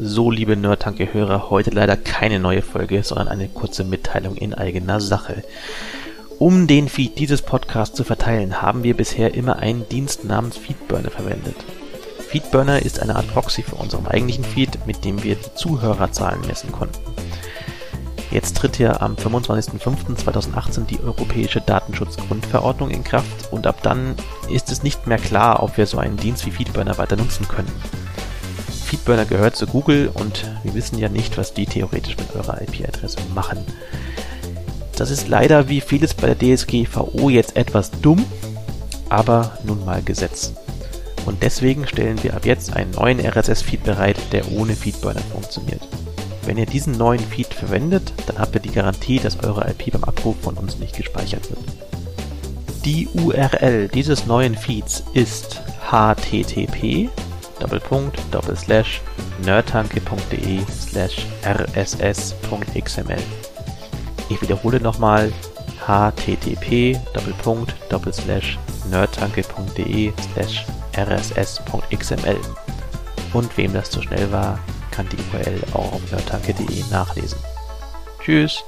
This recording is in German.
So, liebe Nerdtanke-Hörer, heute leider keine neue Folge, sondern eine kurze Mitteilung in eigener Sache. Um den Feed dieses Podcasts zu verteilen, haben wir bisher immer einen Dienst namens Feedburner verwendet. Feedburner ist eine Art Proxy für unseren eigentlichen Feed, mit dem wir die Zuhörerzahlen messen konnten. Jetzt tritt ja am 25.05.2018 die Europäische Datenschutzgrundverordnung in Kraft und ab dann ist es nicht mehr klar, ob wir so einen Dienst wie Feedburner weiter nutzen können. Feedburner gehört zu Google und wir wissen ja nicht, was die theoretisch mit eurer IP-Adresse machen. Das ist leider wie vieles bei der DSGVO jetzt etwas dumm, aber nun mal Gesetz. Und deswegen stellen wir ab jetzt einen neuen RSS-Feed bereit, der ohne Feedburner funktioniert. Wenn ihr diesen neuen Feed verwendet, dann habt ihr die Garantie, dass eure IP beim Abruf von uns nicht gespeichert wird. Die URL dieses neuen Feeds ist http nerdtanke.de slash rss.xml. Ich wiederhole nochmal http nerdtanke.de slash rss.xml. Und wem das zu schnell war, kann die URL auch auf nerdtanke.de nachlesen. Tschüss!